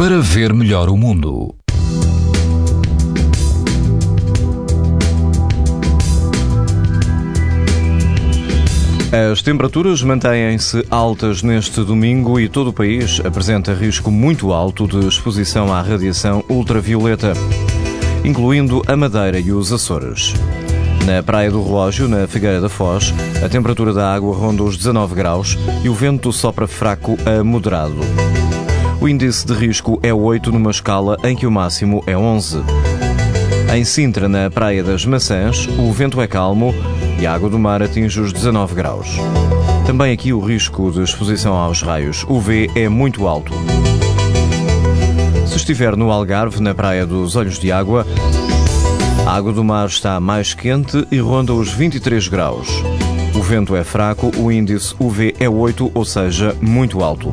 para ver melhor o mundo. As temperaturas mantêm-se altas neste domingo e todo o país apresenta risco muito alto de exposição à radiação ultravioleta, incluindo a Madeira e os Açores. Na Praia do Relógio, na Figueira da Foz, a temperatura da água ronda os 19 graus e o vento sopra fraco a moderado. O índice de risco é 8 numa escala em que o máximo é 11. Em Sintra, na Praia das Maçãs, o vento é calmo e a água do mar atinge os 19 graus. Também aqui o risco de exposição aos raios UV é muito alto. Se estiver no Algarve, na Praia dos Olhos de Água, a água do mar está mais quente e ronda os 23 graus. O vento é fraco, o índice UV é 8, ou seja, muito alto.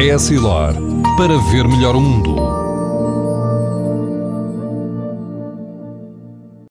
Essilor para ver melhor o mundo.